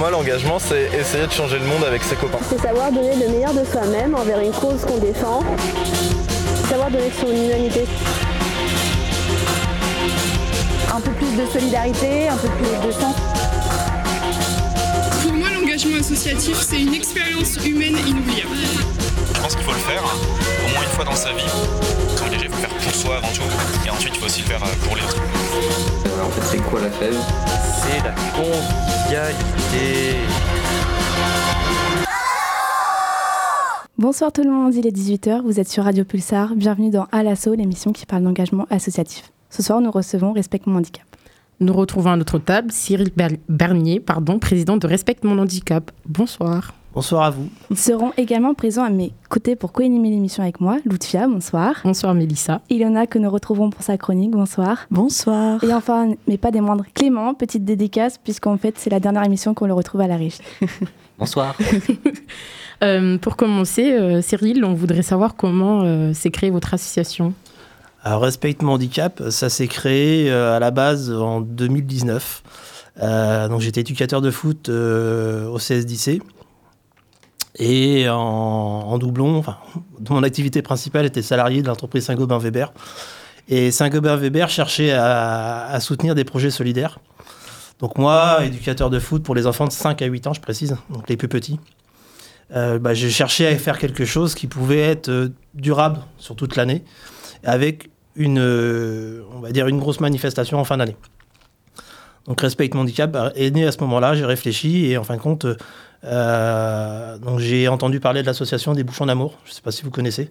moi, l'engagement, c'est essayer de changer le monde avec ses copains. C'est savoir donner le meilleur de soi-même envers une cause qu'on défend. Savoir donner son humanité. Un peu plus de solidarité, un peu plus de sens. Pour moi, l'engagement associatif, c'est une expérience humaine inoubliable. Je pense qu'il faut le faire au moins une fois dans sa vie. S'engager, il faut le faire pour soi avant tout. Et ensuite, il faut aussi le faire pour les autres. Euh, en fait, c'est quoi la fève? C'est la convivialité. Bonsoir tout le monde, il est 18h, vous êtes sur Radio Pulsar, bienvenue dans À l'assaut, l'émission qui parle d'engagement associatif. Ce soir, nous recevons Respect mon handicap. Nous retrouvons à notre table Cyril Bernier, pardon, président de Respect mon handicap. Bonsoir. Bonsoir à vous. Ils seront également présents à mes côtés pour co-animer l'émission avec moi. Loutfia, bonsoir. Bonsoir Mélissa. Ilona, que nous retrouvons pour sa chronique, bonsoir. Bonsoir. Et enfin, mais pas des moindres, Clément, petite dédicace, puisqu'en fait, c'est la dernière émission qu'on le retrouve à la régie. bonsoir. euh, pour commencer, euh, Cyril, on voudrait savoir comment euh, s'est créée votre association. Alors, Respect mon handicap, ça s'est créé euh, à la base en 2019. Euh, donc, j'étais éducateur de foot au CSDC. Et en, doublon, mon activité principale était salarié de l'entreprise Saint-Gobain-Weber. Et Saint-Gobain-Weber cherchait à, soutenir des projets solidaires. Donc moi, éducateur de foot pour les enfants de 5 à 8 ans, je précise, donc les plus petits, euh, bah, j'ai cherché à faire quelque chose qui pouvait être euh, durable sur toute l'année, avec une, euh, on va dire une grosse manifestation en fin d'année. Donc Respect handicap est né à ce moment-là, j'ai réfléchi et en fin de compte, donc j'ai entendu parler de l'association des bouchons d'amour, je ne sais pas si vous connaissez,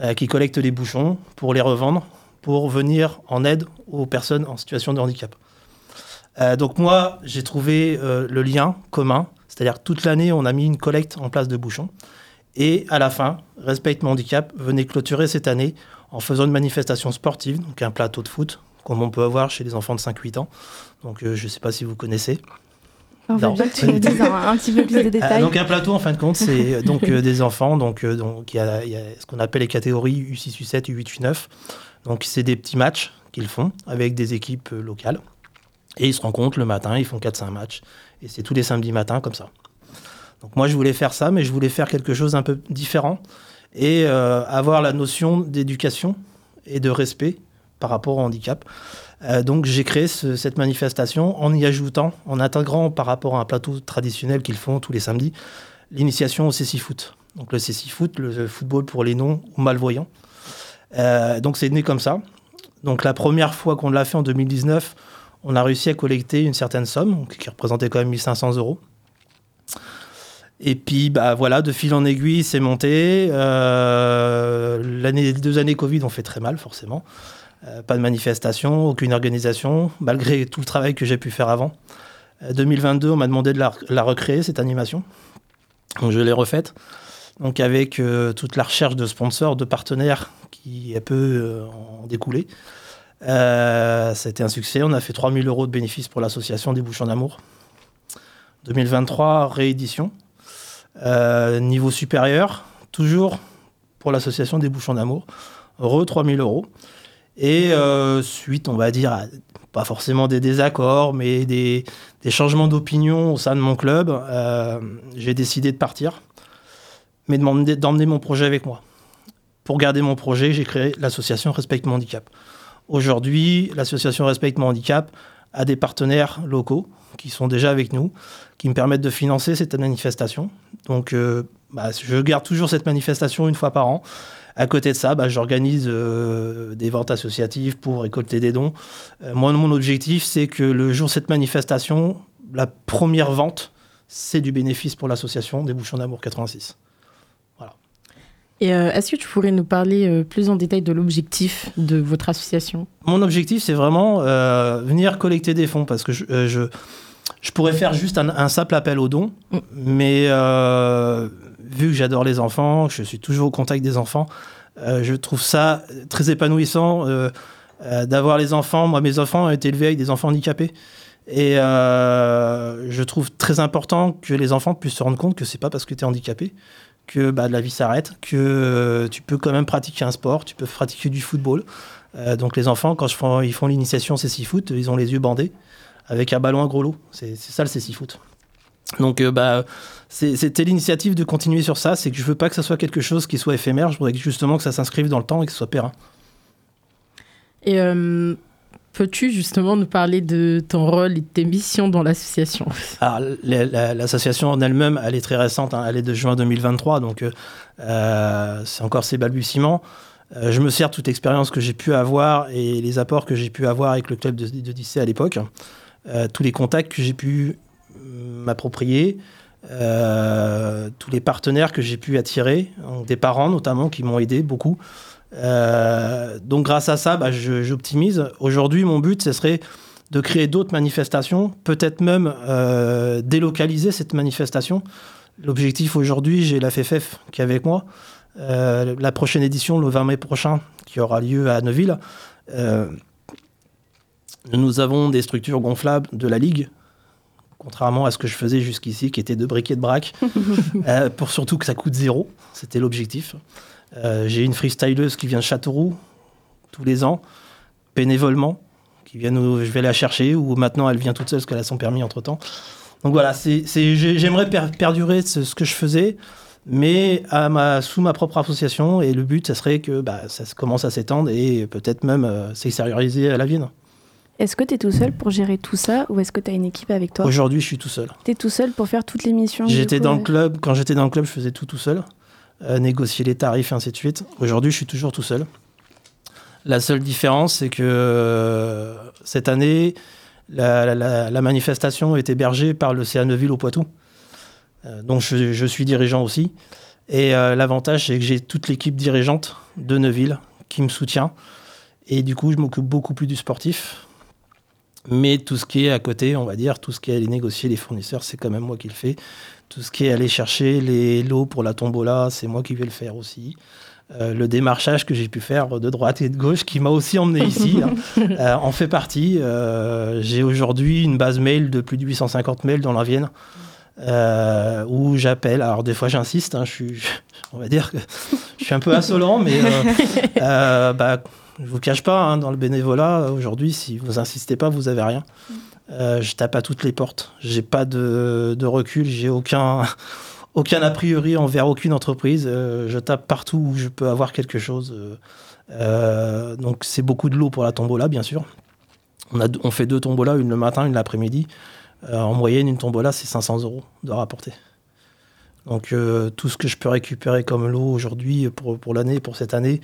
euh, qui collecte les bouchons pour les revendre, pour venir en aide aux personnes en situation de handicap. Euh, donc moi, j'ai trouvé euh, le lien commun, c'est-à-dire toute l'année, on a mis une collecte en place de bouchons. Et à la fin, Respect mon handicap venait clôturer cette année en faisant une manifestation sportive, donc un plateau de foot, comme on peut avoir chez les enfants de 5-8 ans. Donc euh, je ne sais pas si vous connaissez. En fait, que tu nous dises un, un, petit peu plus de détails. Euh, donc un plateau, en fin de compte, c'est donc euh, des enfants. Donc, euh, donc il y a, y a ce qu'on appelle les catégories U6, U7, U8, U9. Donc c'est des petits matchs qu'ils font avec des équipes locales. Et ils se rencontrent le matin, ils font 4-5 matchs. Et c'est tous les samedis matins comme ça. Donc moi, je voulais faire ça, mais je voulais faire quelque chose d'un peu différent et euh, avoir la notion d'éducation et de respect par rapport au handicap. Euh, donc j'ai créé ce, cette manifestation en y ajoutant, en intégrant par rapport à un plateau traditionnel qu'ils font tous les samedis, l'initiation au CC Foot. Donc le CC Foot, le football pour les non ou malvoyants. Euh, donc c'est né comme ça. Donc la première fois qu'on l'a fait en 2019, on a réussi à collecter une certaine somme, qui représentait quand même 1500 euros. Et puis, bah, voilà, de fil en aiguille, c'est monté. Euh, les deux années Covid ont fait très mal, forcément. Euh, pas de manifestation, aucune organisation, malgré tout le travail que j'ai pu faire avant. Euh, 2022, on m'a demandé de la, recréer, cette animation. Je l'ai refaite. Donc, avec euh, toute la recherche de sponsors, de partenaires qui a peu en découlé. C'était un succès. On a fait 3000 euros de bénéfices pour l'association des Bouchons d'Amour. 2023, réédition. Euh, niveau supérieur, toujours pour l'association des bouchons d'amour, re 3000 euros. Et euh, suite, on va dire, à, pas forcément des désaccords, mais des, changements d'opinion au sein de mon club, euh, j'ai décidé de partir, mais d'emmener mon projet avec moi. Pour garder mon projet, j'ai créé l'association Respect mon handicap. Aujourd'hui, l'association Respect mon handicap a des partenaires locaux qui sont déjà avec nous, qui me permettent de financer cette manifestation. Donc, euh, bah, je garde toujours cette manifestation une fois par an. À côté de ça, bah, j'organise euh, des ventes associatives pour récolter des dons. Euh, moi, mon objectif, c'est que le jour de cette manifestation, la première vente, c'est du bénéfice pour l'association des Bouchons d'Amour 86. Voilà. Et euh, est-ce que tu pourrais nous parler plus en détail de l'objectif de votre association? Mon objectif, c'est vraiment venir collecter des fonds parce que je, je, je pourrais faire juste un, un, simple appel aux dons, mm. mais vu que j'adore les enfants, que je suis toujours au contact des enfants, euh, je trouve ça très épanouissant euh, d'avoir les enfants. Moi, mes enfants ont été élevés avec des enfants handicapés. Et je trouve très important que les enfants puissent se rendre compte que c'est pas parce que tu es handicapé que bah, la vie s'arrête, que euh, tu peux quand même pratiquer un sport, tu peux pratiquer du football. Euh, donc les enfants, quand ils font l'initiation CC Foot, ils ont les yeux bandés avec un ballon à gros lot. C'est ça le CC Foot. Donc, euh, bah, c'était l'initiative de continuer sur ça. C'est que je veux pas que ça soit quelque chose qui soit éphémère. Je voudrais justement que ça s'inscrive dans le temps et que ce soit périn. Et euh, peux-tu justement nous parler de ton rôle et de tes missions dans l'association? La- l'association en elle-même, elle est très récente. hein. Elle est de juin 2023, donc euh, euh, c'est encore ses balbutiements. Euh, je me sers toute expérience que j'ai pu avoir et les apports que j'ai pu avoir avec le club de, de à l'époque. Tous les contacts que j'ai pu m'approprier, euh, tous les partenaires que j'ai pu attirer, donc des parents notamment qui m'ont aidé beaucoup. Euh, donc grâce à ça, bah, j'optimise. Aujourd'hui, mon but, ce serait de créer d'autres manifestations, peut-être même euh, délocaliser cette manifestation. L'objectif aujourd'hui, j'ai la FFF qui est avec moi. La prochaine édition, le 20 mai prochain, qui aura lieu à Neuville. nous avons des structures gonflables de la Ligue, contrairement à ce que je faisais jusqu'ici, qui était de briquet de braque, euh, pour surtout que ça coûte zéro. C'était l'objectif. Euh, j'ai une freestyleuse qui vient de Châteauroux tous les ans, bénévolement, qui vient nous, je vais la chercher, ou maintenant elle vient toute seule parce qu'elle a son permis entre temps. Donc voilà, c'est, c'est- j'ai- j'aimerais per- perdurer ce, ce que je faisais, mais à ma, sous ma propre association, et le but, ça serait que bah, ça commence à s'étendre et peut-être même euh, s'extérioriser à la Vienne. Est-ce que tu es tout seul pour gérer tout ça ou est-ce que tu as une équipe avec toi? Aujourd'hui, je suis tout seul. Tu es tout seul pour faire toutes les missions J'étais dans le club, quand j'étais dans le club, je faisais tout tout seul, euh, négocier les tarifs et ainsi de suite. Aujourd'hui, je suis toujours tout seul. La seule différence, c'est que euh, cette année, la, la- la- la manifestation est hébergée par le CA Neuville au Poitou. Euh, donc, je, je suis dirigeant aussi. Et l'avantage, c'est que j'ai toute l'équipe dirigeante de Neuville qui me soutient. Et du coup, je m'occupe beaucoup plus du sportif. Mais tout ce qui est à côté, on va dire, tout ce qui est aller négocier les fournisseurs, c'est quand même moi qui le fais. Tout ce qui est aller chercher les lots pour la tombola, c'est moi qui vais le faire aussi. Euh, le démarchage que j'ai pu faire de droite et de gauche, qui m'a aussi emmené ici, hein, euh, en fait partie. Euh, j'ai aujourd'hui une base mail de plus de 850 mails dans la Vienne, euh, où j'appelle. Alors des fois j'insiste, hein, je suis, on va dire que je suis un peu insolent, mais euh, euh, bah, je vous cache pas, hein, dans le bénévolat, aujourd'hui, si vous insistez pas, vous avez rien. Euh, je tape à toutes les portes. J'ai pas de, de recul, j'ai aucun, aucun a priori envers aucune entreprise. Euh, je tape partout où je peux avoir quelque chose. Euh, euh, donc c'est beaucoup de l'eau pour la tombola, bien sûr. On, a, on fait deux tombolas, une le matin, une l'après-midi. Euh, en moyenne, une tombola, c'est 500 euros de rapporter. Donc euh, tout ce que je peux récupérer comme lot aujourd'hui pour, pour l'année, pour cette année,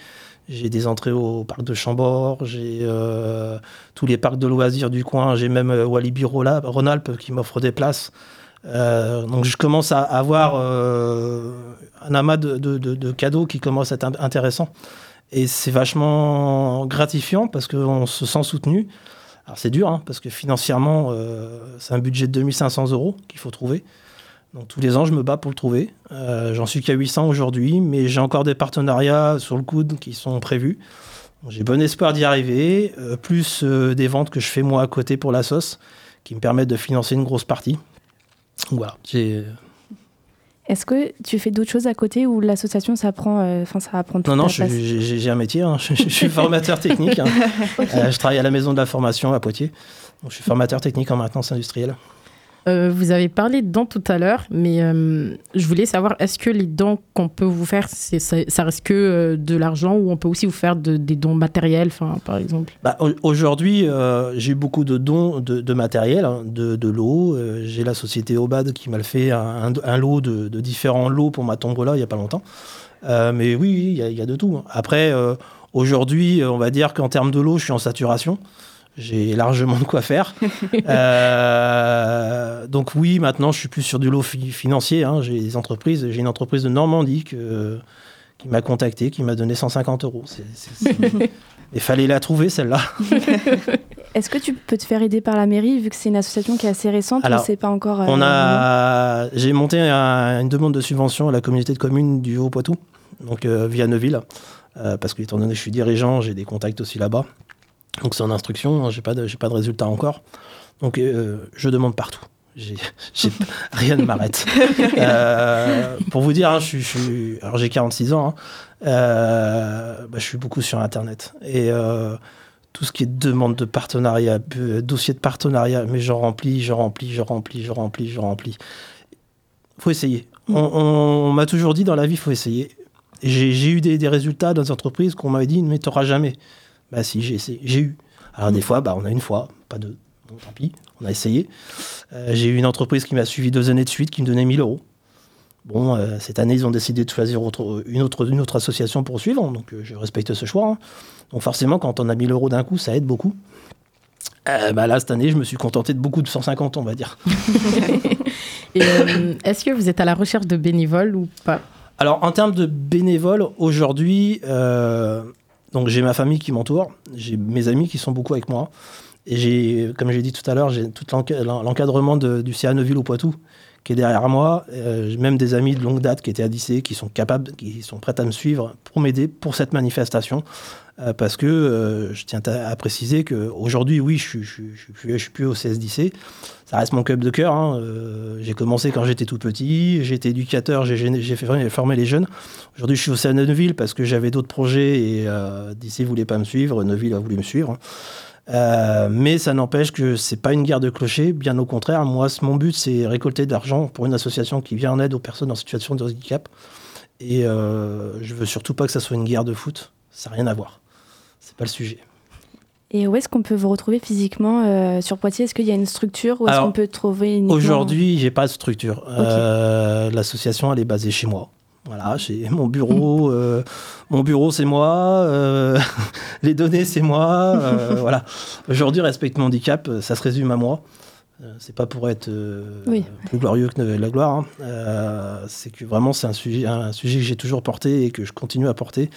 j'ai des entrées au parc de Chambord, j'ai euh, tous les parcs de loisirs du coin, j'ai même euh, Walibi Rhône-Alpes qui m'offre des places. Euh, donc je commence à avoir un amas de, de- de- de cadeaux qui commence à être int- intéressant. Et c'est vachement gratifiant parce qu'on se sent soutenu. Alors c'est dur, hein, parce que financièrement, c'est un budget de 2500 euros qu'il faut trouver. Donc tous les ans, je me bats pour le trouver. Euh, J'en suis qu'à 800 aujourd'hui, mais j'ai encore des partenariats sur le coude qui sont prévus. J'ai bon espoir d'y arriver, euh, plus euh, des ventes que je fais moi à côté pour la sauce, qui me permettent de financer une grosse partie. Voilà. Est-ce que tu fais d'autres choses à côté ou l'association ça prend, enfin ça prendre toute Non, non, j'ai un métier, hein. je, je suis formateur technique. hein. Je travaille à la maison de la formation à Poitiers. Donc, je suis formateur technique en maintenance industrielle. Euh, vous avez parlé de dons tout à l'heure, mais euh, je voulais savoir, est-ce que les dons qu'on peut vous faire, ça, ça reste que euh, de l'argent ou on peut aussi vous faire de- des dons matériels, par exemple? Bah, au- Aujourd'hui, j'ai beaucoup de dons de, matériel, hein, de, de j'ai la société Obad qui m'a fait un, lot de, différents lots pour ma tombola il n'y a pas longtemps. Mais oui, il y, a- de tout. Après, aujourd'hui, on va dire qu'en termes de lots, je suis en saturation. J'ai largement de quoi faire. Euh, donc oui, maintenant, je suis plus sur du lot fi- financier. hein. J'ai des entreprises. J'ai une entreprise de Normandie que- qui m'a contacté, qui m'a donné 150 euros. Il fallait la trouver, celle-là. Est-ce que tu peux te faire aider par la mairie vu que c'est une association qui est assez récente Alors, ou c'est pas encore euh, On a, j'ai monté un- une demande de subvention à la communauté de communes du Haut-Poitou, donc euh, via Neuville, parce que étant donné que je suis dirigeant, j'ai des contacts aussi là-bas. Donc c'est en instruction, hein, j'ai pas de, j'ai pas de résultat encore. Donc euh, je demande partout. J'ai, j'ai- rien ne m'arrête. Euh, pour vous dire, hein, je, suis- alors j'ai 46 ans, hein, euh, bah, je suis beaucoup sur Internet et tout ce qui est demande de partenariat, dossier de partenariat, mais je remplis, je remplis, je remplis, je remplis, je remplis. faut essayer. On, on m'a toujours dit dans la vie, faut essayer. J'ai j'ai eu des, des résultats dans des entreprises qu'on m'avait dit, mais t'auras jamais. Bah si, j'ai essayé, j'ai eu. Alors des fois, bah, on a une fois, pas deux. Bon, tant pis, on a essayé. Euh, j'ai eu une entreprise qui m'a suivi deux années de suite, qui me donnait 1000 euros. Bon, euh, cette année, ils ont décidé de choisir autre- une, autre, une autre association pour suivre, donc euh, je respecte ce choix. hein. Donc forcément, quand on a 1000 euros d'un coup, ça aide beaucoup. Bah là, cette année, je me suis contenté de beaucoup de 150, on va dire. Est-ce que vous êtes à la recherche de bénévoles ou pas? Alors, en termes de bénévoles, aujourd'hui, donc j'ai ma famille qui m'entoure, j'ai mes amis qui sont beaucoup avec moi, et j'ai, comme j'ai dit tout à l'heure, j'ai tout l'enca- l'encadrement du CA Neuville au Poitou qui est derrière moi. Euh, j'ai même des amis de longue date qui étaient à lycée, qui sont capables, qui sont prêts à me suivre pour m'aider pour cette manifestation. Euh, parce que euh, je tiens à, préciser qu'aujourd'hui, oui, je, je, je, je suis plus au CSDC. Ça reste mon club de cœur. hein. Euh, j'ai commencé quand j'étais tout petit. Été éducateur. J'ai formé les jeunes. Aujourd'hui, je suis au CA Neuville parce que j'avais d'autres projets et euh, DC ne voulait pas me suivre. Neuville a voulu me suivre. Euh, mais ça n'empêche que c'est pas une guerre de clochers, bien au contraire. Moi, mon but, c'est récolter de l'argent pour une association qui vient en aide aux personnes en situation de handicap. Et euh, je veux surtout pas que ça soit une guerre de foot. Ça n'a rien à voir. C'est pas le sujet. Et où est-ce qu'on peut vous retrouver physiquement euh, sur Poitiers? Est-ce qu'il y a une structure ou est-ce qu'on peut trouver uniquement... Aujourd'hui, j'ai pas de structure. Euh, L'association, elle est basée chez moi. Voilà, j'ai mon bureau. euh, mon bureau, c'est moi. euh, les données, c'est moi. euh, voilà. Aujourd'hui, respecte mon handicap, ça se résume à moi. C'est pas pour être Oui. plus glorieux que la gloire. hein. C'est que vraiment, c'est un sujet, un sujet que j'ai toujours porté et que je continue à porter.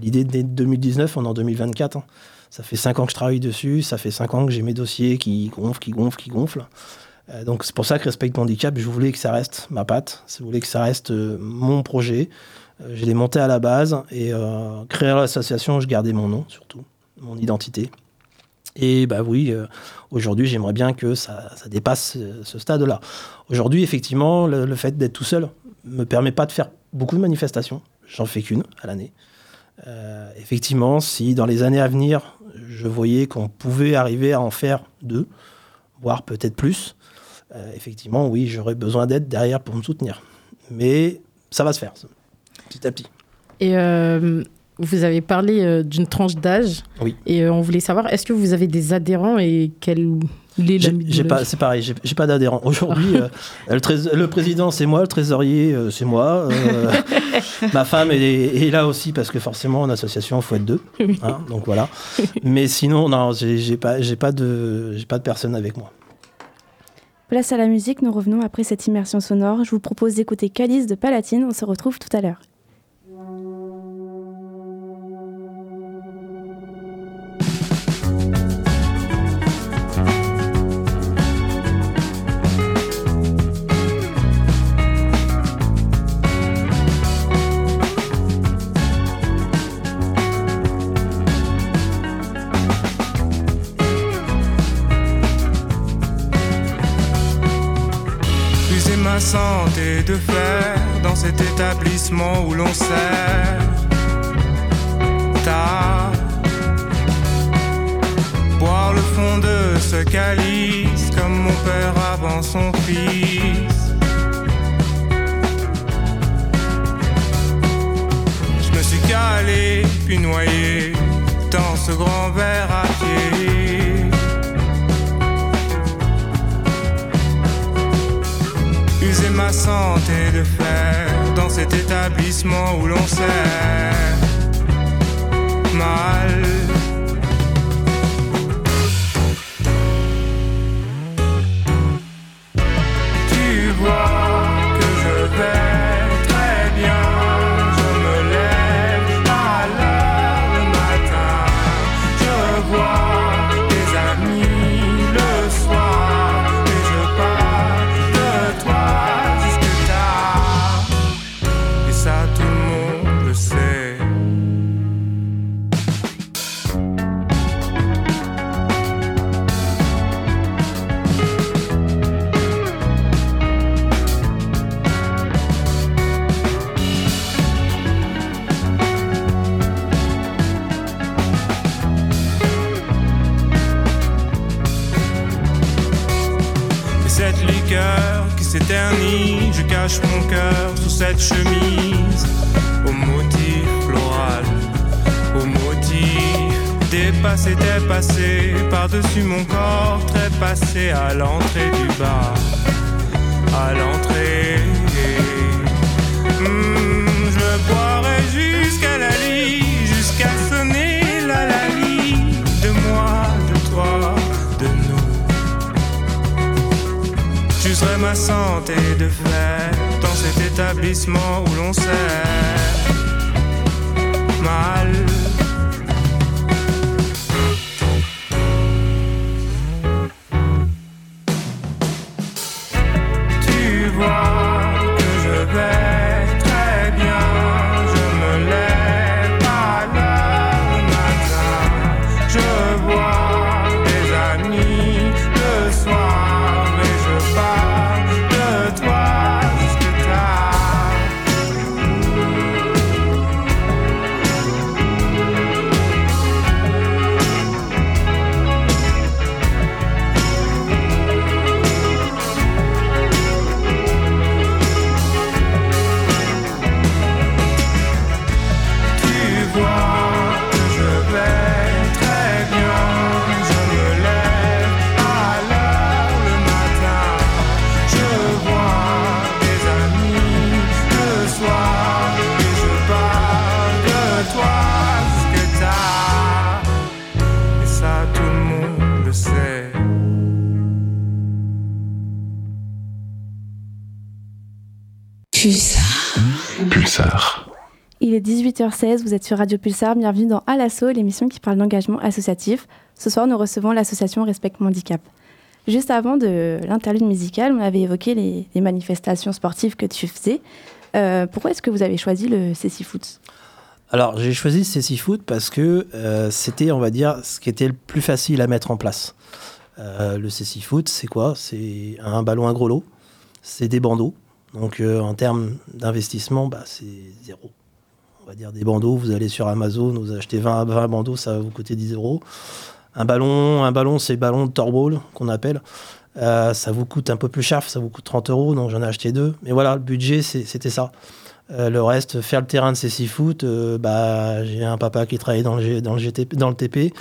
L'idée de 2019, on est en 2024. hein. Ça fait cinq ans que je travaille dessus. Ça fait cinq ans que j'ai mes dossiers qui gonflent, qui gonflent, qui gonflent. Euh, donc c'est pour ça que Respect handicap, je voulais que ça reste ma patte, je voulais que ça reste euh, mon projet. Euh, je l'ai monté à la base et créer l'association, je gardais mon nom surtout, mon identité. Et bah oui, aujourd'hui j'aimerais bien que ça, dépasse ce stade-là. Aujourd'hui effectivement, le, fait d'être tout seul me permet pas de faire beaucoup de manifestations. J'en fais qu'une à l'année. Effectivement, si dans les années à venir, je voyais qu'on pouvait arriver à en faire deux, voire peut-être plus, euh, effectivement, oui, j'aurais besoin d'aide derrière pour me soutenir. Mais ça va se faire, petit à petit. Et euh, vous avez parlé euh, d'une tranche d'âge. Oui. Et on voulait savoir, est-ce que vous avez des adhérents et quel c'est pareil, j'ai pas d'adhérents. Aujourd'hui, euh, le, président, c'est moi, le trésorier, euh, c'est moi. euh, ma femme est, est là aussi parce que forcément, en association, il faut être deux. hein, donc voilà. Mais sinon, non, j'ai j'ai pas, j'ai pas de, j'ai pas de personne avec moi. Place à la musique, nous revenons après cette immersion sonore. Je vous propose d'écouter Calice de Palatine. On se retrouve tout à l'heure. Cet établissement où l'on sert tard. Boire le fond de ce calice comme mon père avant son fils. Je me suis calé puis noyé dans ce grand verre à pied. User ma santé de fer dans cet établissement où l'on sert mal. 18h16, vous êtes sur Radio Pulsar, bienvenue dans À l'assaut, l'émission qui parle d'engagement associatif. Ce soir, nous recevons l'association Respect Handicap. Juste avant de l'interlude musicale, on avait évoqué les, manifestations sportives que tu faisais. Euh, pourquoi est-ce que vous avez choisi le CC Foot? Alors, j'ai choisi CC Foot parce que euh, c'était, on va dire, ce qui était le plus facile à mettre en place. Euh, le CC Foot, c'est quoi? C'est un ballon à gros lot, c'est des bandeaux. Donc, en termes d'investissement, bah, c'est zéro. On va dire des bandeaux, vous allez sur Amazon, vous achetez 20, 20 bandeaux, ça va vous coûter 10 euros. Un ballon, un ballon c'est ballon de torball qu'on appelle. Euh, ça vous coûte un peu plus cher, ça vous coûte 30 euros, donc j'en ai acheté deux. Mais voilà, le budget, c'était ça. Euh, le reste, faire le terrain de ces six foot, euh, bah, j'ai un papa qui travaillait dans le, dans le, TP,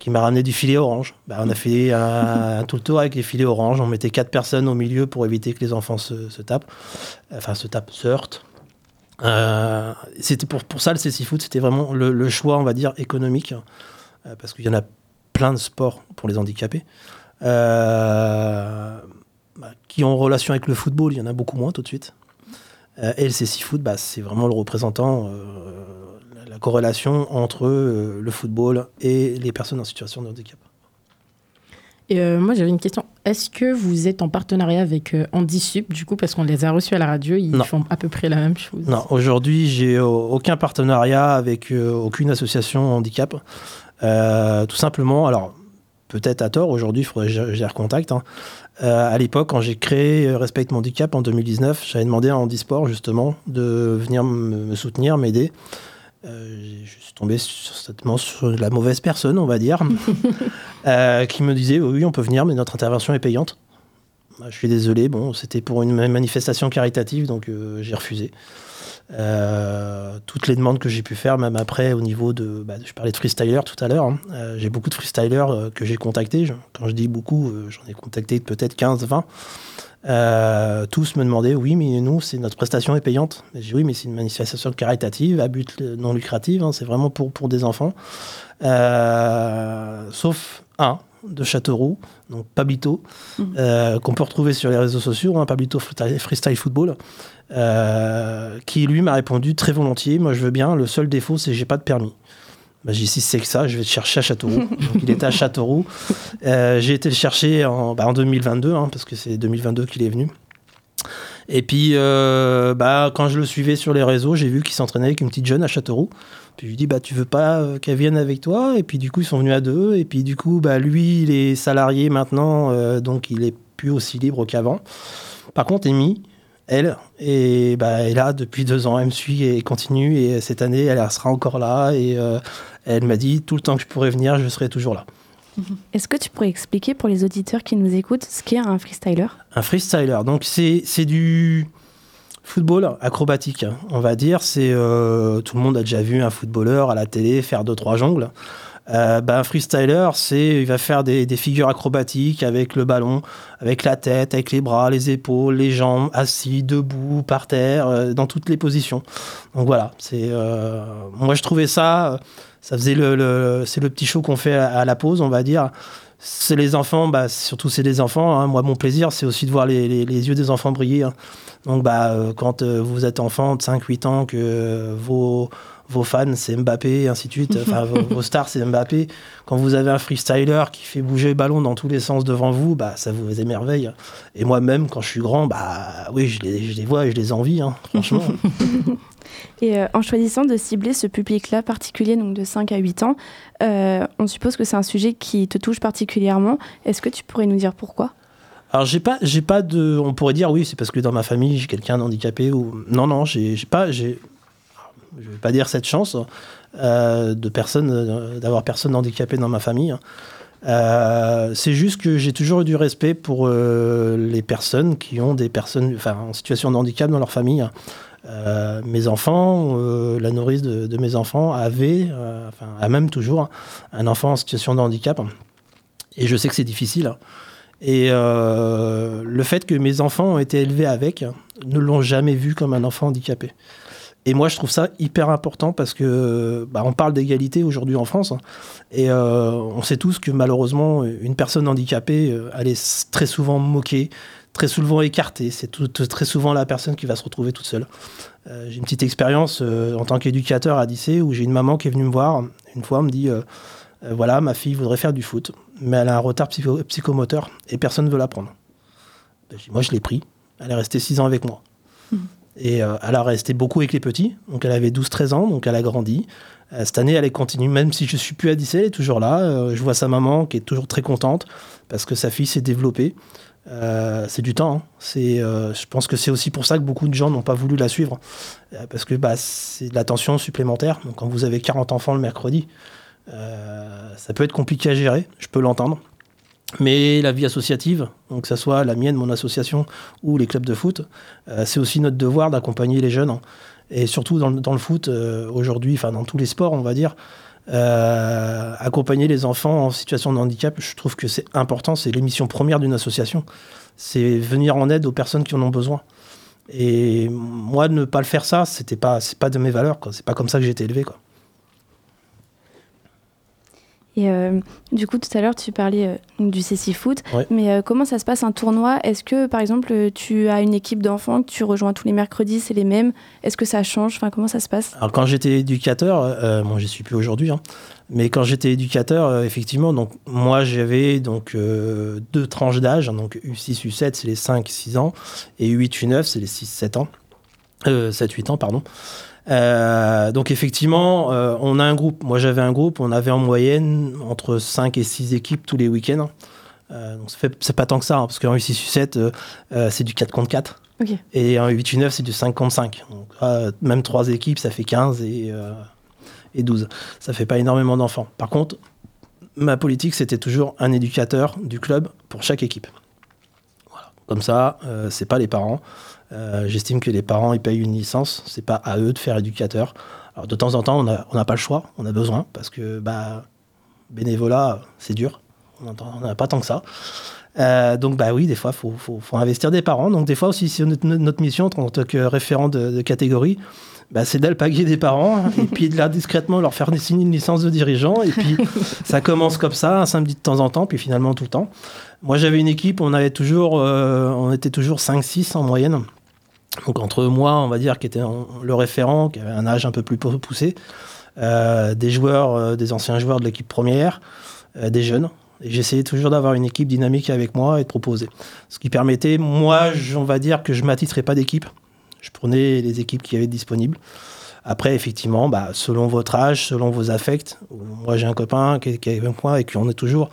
qui m'a ramené du filet orange. Bah, on a fait un, un tout le tour avec les filets orange. On mettait quatre personnes au milieu pour éviter que les enfants se, se tapent. Enfin, se tapent, se heurtent. Euh, c'était pour, pour ça le CC Foot, c'était vraiment le, choix, on va dire, économique, euh, parce qu'il y en a plein de sports pour les handicapés. Euh, bah, qui ont relation avec le football, il y en a beaucoup moins tout de suite. Et le CC Foot, bah, c'est vraiment le représentant, la, la corrélation entre le football et les personnes en situation de handicap. Et euh, moi, j'avais une question. Est-ce que vous êtes en partenariat avec euh, Handisup, du coup, parce qu'on les a reçus à la radio, ils Non. font à peu près la même chose Non, aujourd'hui, j'ai euh, aucun partenariat avec aucune association handicap. Euh, tout simplement, alors peut-être à tort, aujourd'hui, il faudrait que les recontacte. hein. Euh, à l'époque, quand j'ai créé Respect mon handicap en 2019, j'avais demandé à Handisport justement de venir me soutenir, m'aider. Euh, je suis tombé sur, certainement sur la mauvaise personne, on va dire, euh, qui me disait oui, on peut venir, mais notre intervention est payante. Bah, je suis désolé, bon, c'était pour une ma- manifestation caritative, donc euh, j'ai refusé. Toutes les demandes que j'ai pu faire, même après, au niveau de. bah, je parlais de freestyler tout à l'heure. hein. J'ai beaucoup de freestylers que j'ai contactés. Je- quand je dis beaucoup, j'en ai contacté peut-être 15, 20. Euh, tous me demandaient oui, mais nous, c'est notre prestation est payante. Et J'ai dit oui, mais c'est une manifestation caritative à but non lucratif. hein, c'est vraiment pour, pour des enfants. Euh, sauf un de Châteauroux, donc Pablito, euh, qu'on peut retrouver sur les réseaux sociaux, hein, Pablito Freestyle Football, qui lui m'a répondu très volontiers. Moi, je veux bien. Le seul défaut, c'est que j'ai pas de permis. Bah, j'ai dit, si c'est que ça, je vais te chercher à Châteauroux. Donc, il était à Châteauroux. Euh, j'ai été le chercher en, bah, en 2022, hein, parce que c'est 2022 qu'il est venu. Et puis, euh, bah, quand je le suivais sur les réseaux, j'ai vu qu'il s'entraînait avec une petite jeune à Châteauroux. Puis je lui dis, bah, tu veux pas euh, qu'elle vienne avec toi? Et puis, du coup, ils sont venus à deux. Et puis, du coup, bah, lui, il est salarié maintenant, euh, donc il est plus aussi libre qu'avant. Par contre, Amy, elle, et bah, elle est là depuis deux ans, elle me suit et continue. Et cette année, elle sera encore là. Et euh, elle m'a dit, tout le temps que je pourrais venir, je serai toujours là. Est-ce que tu pourrais expliquer pour les auditeurs qui nous écoutent ce qu'est un freestyler? Un freestyler, donc c'est c'est du football acrobatique, hein, on va dire. C'est euh, tout le monde a déjà vu un footballeur à la télé faire deux trois jongles. Euh, ben, un freestyler, c'est il va faire des, figures acrobatiques avec le ballon, avec la tête, avec les bras, les épaules, les jambes, assis, debout, par terre, euh, dans toutes les positions. Donc voilà, c'est euh, moi je trouvais ça, ça faisait le, le- c'est le petit show qu'on fait à, la pause, on va dire. C'est les enfants, bah, surtout c'est les enfants. hein. Moi, mon plaisir, c'est aussi de voir les, les- yeux des enfants briller. hein. Donc, bah, euh, quand vous êtes enfant de 5-8 ans, que vos, vos fans, c'est Mbappé, et ainsi de suite, enfin, vos, vos stars, c'est Mbappé. Quand vous avez un freestyler qui fait bouger le ballon dans tous les sens devant vous, bah, ça vous émerveille. Et moi-même, quand je suis grand, bah, oui, je les, je les vois et je les envie, hein, franchement. Et euh, en choisissant de cibler ce public-là particulier, donc de 5 à 8 ans, euh, on suppose que c'est un sujet qui te touche particulièrement. Est-ce que tu pourrais nous dire pourquoi? Alors j'ai pas, j'ai pas de, on pourrait dire oui, c'est parce que dans ma famille j'ai quelqu'un d'handicapé ou non non, j'ai j'ai pas, j'ai, je vais pas dire cette chance euh, de personne, euh, d'avoir personne handicapé dans ma famille. Euh, c'est juste que j'ai toujours eu du respect pour les personnes qui ont des personnes, en situation de handicap dans leur famille. Mes enfants, la nourrice de, de mes enfants avait, enfin a même toujours un enfant en situation de handicap. Et je sais que c'est difficile. Et le fait que mes enfants ont été élevés avec ne l'ont jamais vu comme un enfant handicapé. Et moi, je trouve ça hyper important parce que bah, on parle d'égalité aujourd'hui en France. hein. et euh, on sait tous que malheureusement, une personne handicapée, euh, elle est très souvent moquée, très souvent écartée. C'est très souvent la personne qui va se retrouver toute seule. Euh, j'ai une petite expérience en tant qu'éducateur à lycée où j'ai une maman qui est venue me voir une fois, me dit voilà, ma fille voudrait faire du foot, mais elle a un retard psycho- psychomoteur et personne ne veut la prendre. Ben, moi, je l'ai pris. Elle est restée 6 ans avec moi. Et euh, elle a resté beaucoup avec les petits. Donc, elle avait 12-13 ans, donc elle a grandi. Euh, cette année, elle continue. Même si je suis plus à lycée, elle est toujours là. Euh, je vois sa maman qui est toujours très contente parce que sa fille s'est développée. C'est du temps. hein. C'est, je pense que c'est aussi pour ça que beaucoup de gens n'ont pas voulu la suivre. Parce que bah, c'est de l'attention supplémentaire. Quand vous avez 40 enfants le mercredi, ça peut être compliqué à gérer, je peux l'entendre. Mais la vie associative, donc que ce soit la mienne, mon association ou les clubs de foot, euh, c'est aussi notre devoir d'accompagner les jeunes. Et surtout dans, le- dans le foot, euh, aujourd'hui, enfin dans tous les sports, on va dire, euh, accompagner les enfants en situation de handicap, je trouve que c'est important, c'est l'émission première d'une association. C'est venir en aide aux personnes qui en ont besoin. Et moi, ne pas le faire ça, c'était pas, c'est pas de mes valeurs, quoi. C'est pas comme ça que j'ai été élevé, quoi. Et euh, du coup, tout à l'heure, tu parlais euh, du CC Foot. Ouais. Mais euh, comment ça se passe un tournoi? Est-ce que, par exemple, euh, tu as une équipe d'enfants que tu rejoins tous les mercredis, c'est les mêmes? Est-ce que ça change? Enfin, comment ça se passe? Alors quand j'étais éducateur, moi j'y suis plus aujourd'hui, hein, mais quand j'étais éducateur, effectivement, donc moi j'avais donc deux tranches d'âge, donc U6, U7 c'est les 5-6 ans, et U8, U9 c'est les 6-7 ans, euh, 7-8 ans pardon. Euh, donc effectivement, euh, on a un groupe. Moi j'avais un groupe, on avait en moyenne entre 5 et 6 équipes tous les week-ends. Euh, donc c'est pas tant que ça, hein, parce qu'en U6, U7 euh, c'est du 4 contre 4. Ok. Et en 8 9 c'est du 5 contre 5. Donc, euh, même trois équipes, ça fait 15 et, euh, et 12. Ça fait pas énormément d'enfants. Par contre, ma politique, c'était toujours un éducateur du club pour chaque équipe. Voilà. Comme ça, c'est pas les parents. Euh, J'estime que les parents, ils payent une licence. C'est pas à eux de faire éducateur. Alors, de temps en temps, on n'a on pas le choix. On a besoin parce que, bah, bénévolat, c'est dur. On n'a pas tant que ça. Euh, donc bah oui, des fois, il faut, faut- faut investir des parents. Donc des fois aussi, c'est notre, notre mission en tant que référent de, de catégorie, bah, c'est d'alpaguer des parents et puis de là discrètement leur faire signer une licence de dirigeant. Et puis ça commence comme ça, un samedi de temps en temps, puis finalement tout le temps. Moi j'avais une équipe, on, avait toujours, euh, on était toujours 5-6 en moyenne. Donc entre moi, on va dire, qui était le référent, qui avait un âge un peu plus pou- poussé, euh, des joueurs, euh, des anciens joueurs de l'équipe première, euh, des jeunes. Et j'essayais toujours d'avoir une équipe dynamique avec moi et de proposer. Ce qui permettait, moi, on va dire que je m'attitrais pas d'équipe. Je prenais les équipes qui avaient disponibles. Après, effectivement, bah, selon votre âge, selon vos affects, moi j'ai un copain qui est, avec moi et qui en est toujours.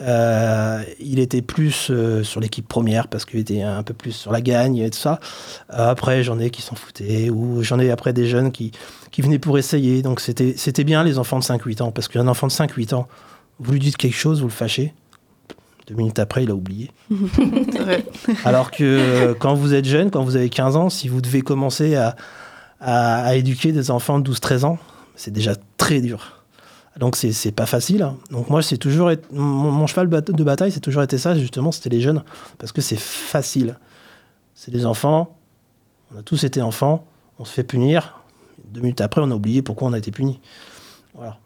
Euh, il était plus euh, sur l'équipe première parce qu'il était un peu plus sur la gagne et tout ça. Euh, après, j'en ai qui s'en foutaient ou j'en ai après des jeunes qui, qui venaient pour essayer. Donc c'était c'était bien les enfants de 5-8 ans parce qu'un enfant de 5-8 ans, vous lui dites quelque chose, vous le fâchez. Deux minutes après, il a oublié. Alors que euh, quand vous êtes jeune, quand vous avez 15 ans, si vous devez commencer à, à- à éduquer des enfants de 12-13 ans, c'est déjà très dur. Donc c'est c'est pas facile. hein. Donc moi, c'est toujours mon, mon cheval de bataille, c'est toujours été ça, justement, c'était les jeunes, parce que c'est facile. C'est des enfants, on a tous été enfants, on se fait punir. Deux minutes après, on a oublié pourquoi on a été puni. Voilà.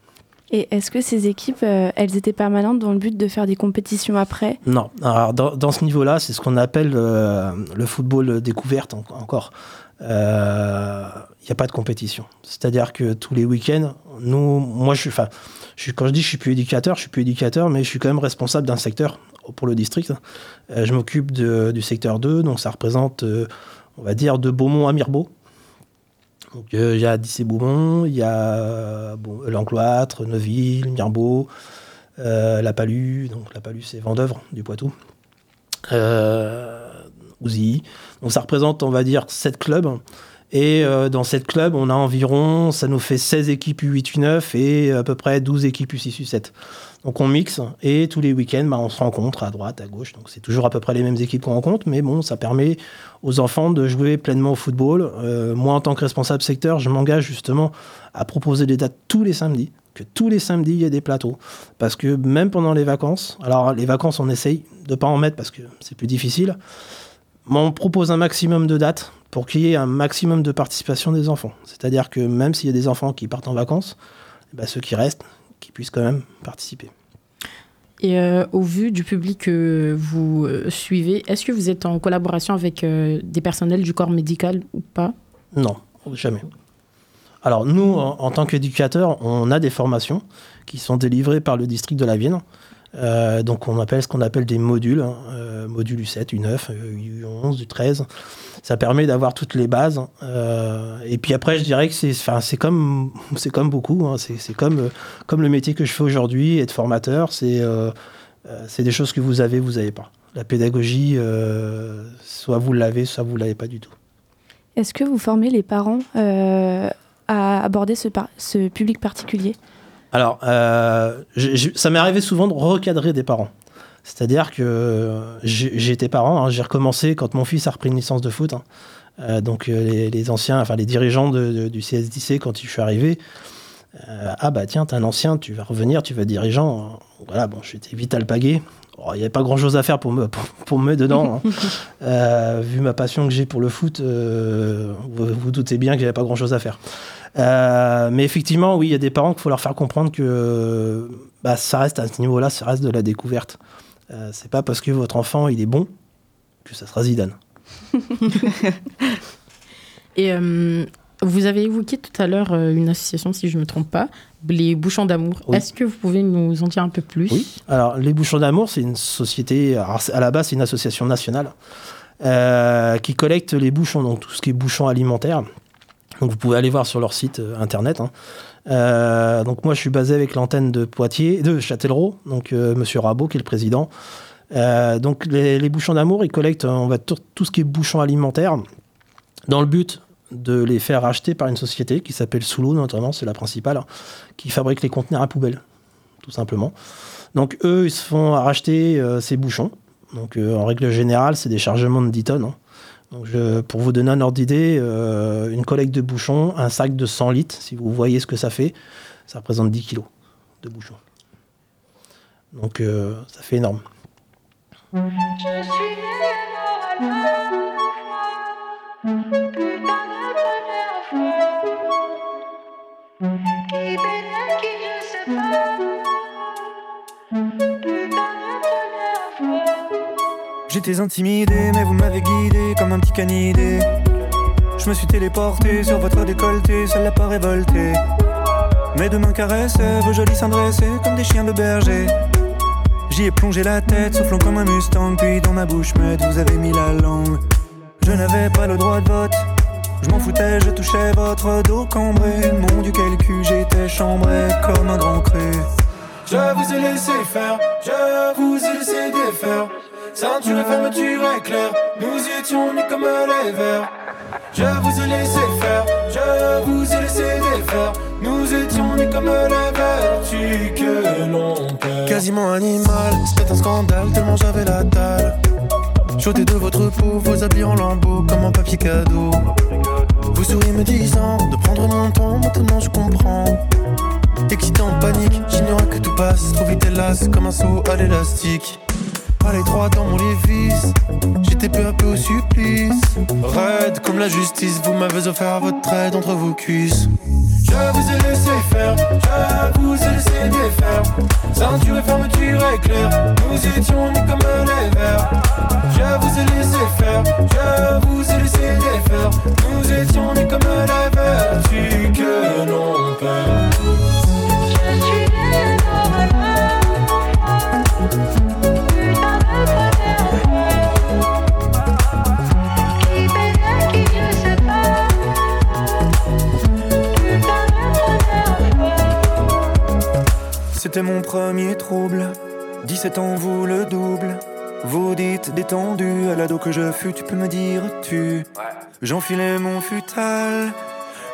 Et est-ce que ces équipes, euh, elles étaient permanentes dans le but de faire des compétitions après? Non. Alors, dans, dans ce niveau-là, c'est ce qu'on appelle euh, le football découverte en- encore. Il n'y a pas de compétition. C'est-à-dire que tous les week-ends, nous, moi, je suis, enfin, je quand je dis je suis plus éducateur, je suis plus éducateur, mais je suis quand même responsable d'un secteur pour le district. Euh, je m'occupe du secteur 2, donc ça représente, euh, on va dire, de Beaumont à Mirbeau. Donc euh, il y a Dissé-Beaumont, il y a bon, l'Encloître, Neuville, Mirbeau, La Palue, donc La Palue c'est Vendœuvre du Poitou, Ouzy. Donc ça représente on va dire 7 clubs. Et euh, dans cette club, on a environ, ça nous fait 16 équipes U8, U9 et à peu près 12 équipes U6, U7. Donc on mixe et tous les week-ends, bah, on se rencontre à droite, à gauche. Donc c'est toujours à peu près les mêmes équipes qu'on rencontre, mais bon, ça permet aux enfants de jouer pleinement au football. Euh, moi, en tant que responsable secteur, je m'engage justement à proposer des dates tous les samedis, que tous les samedis, il y ait des plateaux. Parce que même pendant les vacances, alors les vacances, on essaye de pas en mettre parce que c'est plus difficile, on propose un maximum de dates pour qu'il y ait un maximum de participation des enfants. C'est-à-dire que même s'il y a des enfants qui partent en vacances, eh ben, ceux qui restent, qui puissent quand même participer. Et euh, au vu du public que vous euh, suivez, est-ce que vous êtes en collaboration avec euh, des personnels du corps médical ou pas? Non, jamais. Alors nous, en, en tant qu'éducateurs, on a des formations qui sont délivrées par le district de la Vienne. Euh, donc on appelle ce qu'on appelle des modules, hein, euh, module U7, U9, euh, U11, U13. Ça permet d'avoir toutes les bases. euh, et puis après, je dirais que c'est, c'est comme, c'est comme beaucoup. hein, c'est, comme, comme le métier que je fais aujourd'hui, être formateur. C'est, c'est des choses que vous avez, vous n'avez pas. La pédagogie, soit vous l'avez, soit vous l'avez pas du tout. Est-ce que vous formez les parents à aborder ce public particulier? Alors, euh, ça m'est arrivé souvent de recadrer des parents. C'est-à-dire que euh, j'ai été parent, hein, j'ai recommencé quand mon fils a repris une licence de foot. hein. Euh, donc les, les anciens, enfin les dirigeants de- de- du CSDC, quand je suis arrivé, euh, ah bah tiens, t'es un ancien, tu vas revenir, tu vas être dirigeant. Voilà, bon, j'étais vite alpagué. Oh, Il n'y avait pas grand-chose à faire pour me, pour, pour me mettre dedans. hein. Euh, vu ma passion que j'ai pour le foot, vous vous doutez bien qu'il n'y avait pas grand-chose à faire. Euh, mais effectivement, oui, il y a des parents qu'il faut leur faire comprendre que bah, ça reste à ce niveau-là, ça reste de la découverte. Euh, c'est pas parce que votre enfant il est bon que ça sera Zidane. Et euh, vous avez évoqué tout à l'heure euh, une association, si je ne me trompe pas, les Bouchons d'Amour. Oui. Est-ce que vous pouvez nous en dire un peu plus? Oui. Alors, les Bouchons d'Amour, c'est une société, à la base, c'est une association nationale euh, qui collecte les bouchons, donc tout ce qui est bouchons alimentaires. Donc, vous pouvez aller voir sur leur site euh, internet. hein. Euh, donc, moi, je suis basé avec l'antenne de Poitiers, de Châtellerault, donc euh, Monsieur Rabot, qui est le président. Donc, les, bouchons d'amour, ils collectent, on va tout, ce qui est bouchons alimentaires, dans le but de les faire acheter par une société qui s'appelle Soulou, notamment, c'est la principale, hein, qui fabrique les conteneurs à poubelle, tout simplement. Donc eux, ils se font racheter ces bouchons. Donc en règle générale, c'est des chargements de 10 tonnes. hein. Donc je- pour vous donner un ordre d'idée, euh, une collecte de bouchons, un sac de 100 litres, si vous voyez ce que ça fait, ça représente 10 kilos de bouchons. Donc euh, ça fait énorme. J'étais intimidé, mais vous m'avez guidé comme un petit canidé. Je me suis téléporté sur votre décolleté, ça l'a pas révolté. Mes deux mains caressaient, vos jolis dressés comme des chiens de berger. J'y ai plongé la tête, soufflant comme un mustang, puis dans ma bouche muette, vous avez mis la langue. Je n'avais pas le droit de vote, je m'en foutais, je touchais votre dos cambré. Mon dieu, quel cul, j'étais chambré comme un grand cru. Je vous ai laissé faire, je vous ai laissé défaire. Ceinture et fermeture éclair, nous étions nus comme les vers. Je vous ai laissé faire, je vous ai laissé défaire. Nous étions nés comme les vertus que l'on perd. Quasiment animal, c'était un scandale tellement j'avais la dalle. J'ôtais de votre peau vos habits en lambeaux comme un papier cadeau. Vous souriez me disant de prendre mon temps, maintenant je comprends. Excité en panique, j'ignorais que tout passe trop vite hélas comme un saut à l'élastique. Pas les trois dans mon lévis, j'étais peu à peu au supplice. Raide comme la justice, vous m'avez offert votre aide entre vos cuisses. Je vous ai laissé faire, je vous ai laissé défaire. Ceinture et fermeture éclair, nous étions nés comme les vers. Je vous ai laissé faire, je vous ai laissé défaire. Nous étions nés comme les vertus que l'on perd. C'était mon premier trouble. 17 ans, vous le double. Vous dites détendu, à l'ado que je fus, tu peux me dire tu. J'enfilais mon futal,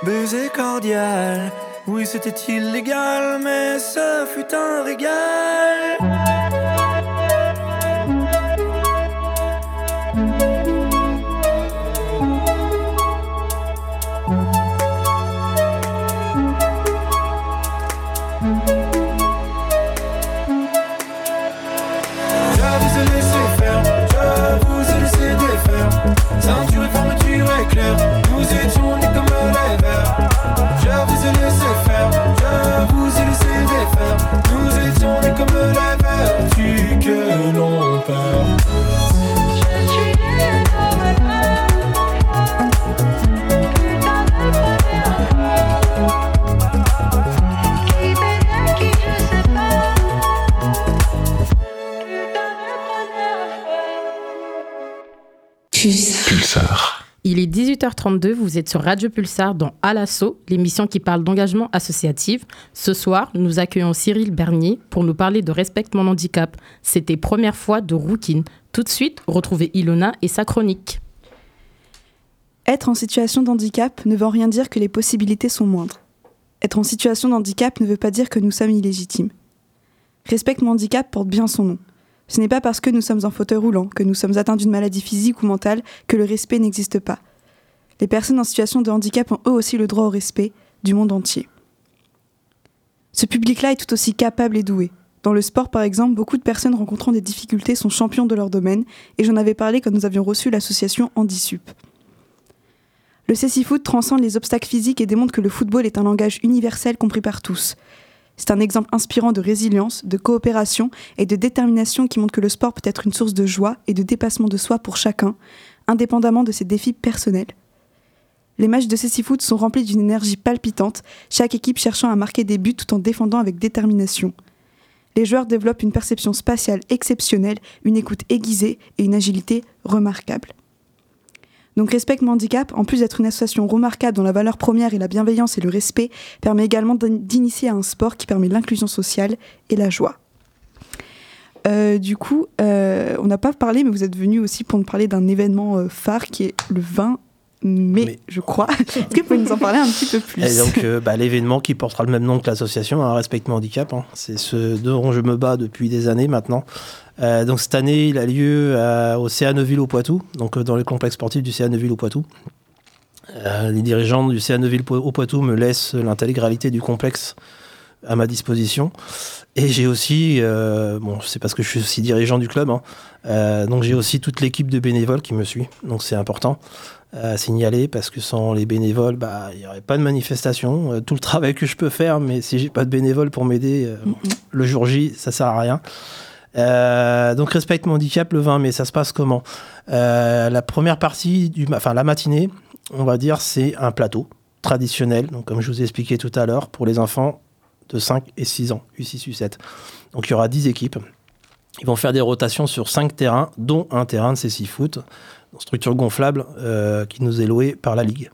baiser cordial. Oui, c'était illégal, mais ce fut un régal. 18h32, vous êtes sur Radio Pulsar dans À l'assaut, l'émission qui parle d'engagement associatif. Ce soir, nous accueillons Cyril Bernier pour nous parler de Respect mon handicap. C'était première fois de Rookin. Tout de suite, retrouvez Ilona et sa chronique. Être en situation de handicap ne veut rien dire que les possibilités sont moindres. Être en situation de handicap ne veut pas dire que nous sommes illégitimes. Respect mon handicap porte bien son nom. Ce n'est pas parce que nous sommes en fauteuil roulant, que nous sommes atteints d'une maladie physique ou mentale, que le respect n'existe pas. Les personnes en situation de handicap ont eux aussi le droit au respect du monde entier. Ce public-là est tout aussi capable et doué. Dans le sport, par exemple, beaucoup de personnes rencontrant des difficultés sont champions de leur domaine, et j'en avais parlé quand nous avions reçu l'association Handisup. Le Cécifoot transcende les obstacles physiques et démontre que le football est un langage universel compris par tous. C'est un exemple inspirant de résilience, de coopération et de détermination qui montre que le sport peut être une source de joie et de dépassement de soi pour chacun, indépendamment de ses défis personnels. Les matchs de Cécifoot sont remplis d'une énergie palpitante, chaque équipe cherchant à marquer des buts tout en défendant avec détermination. Les joueurs développent une perception spatiale exceptionnelle, une écoute aiguisée et une agilité remarquable. Donc Respect handicap, en plus d'être une association remarquable dont la valeur première est la bienveillance et le respect, permet également d'in- d'initier à un sport qui permet l'inclusion sociale et la joie. Euh, du coup, euh, on n'a pas parlé, mais vous êtes venu aussi pour nous parler d'un événement euh, phare qui est le 20 mai, je crois. Est-ce que vous pouvez nous en parler un petit peu plus Et donc, euh, bah, l'événement qui portera le même nom que l'association, hein, Respect mon handicap, hein. c'est ce dont je me bats depuis des années maintenant. Euh, donc, cette année, il a lieu euh, au CA Neuville au Poitou, donc dans le complexe sportif du CA Neuville au Poitou. Les dirigeants du CA Neuville au Poitou me laissent l'intégralité du complexe à ma disposition. Et j'ai aussi, euh, bon, c'est parce que je suis aussi dirigeant du club, hein, euh, donc j'ai aussi toute l'équipe de bénévoles qui me suit, donc c'est important à signaler parce que sans les bénévoles, bah, il n'y aurait pas de manifestation. Euh, tout le travail que je peux faire, mais si j'ai pas de bénévoles pour m'aider, euh, le jour J, ça sert à rien. Euh, donc respecte mon handicap le 20 mai, ça se passe comment? La première partie, du, enfin la matinée, on va dire, c'est un plateau traditionnel, donc comme je vous ai expliqué tout à l'heure, pour les enfants de 5 et 6 ans, U6, U7. Donc il y aura 10 équipes. Ils vont faire des rotations sur 5 terrains, dont un terrain de ces foot, une structure gonflable euh, qui nous est louée par la Ligue.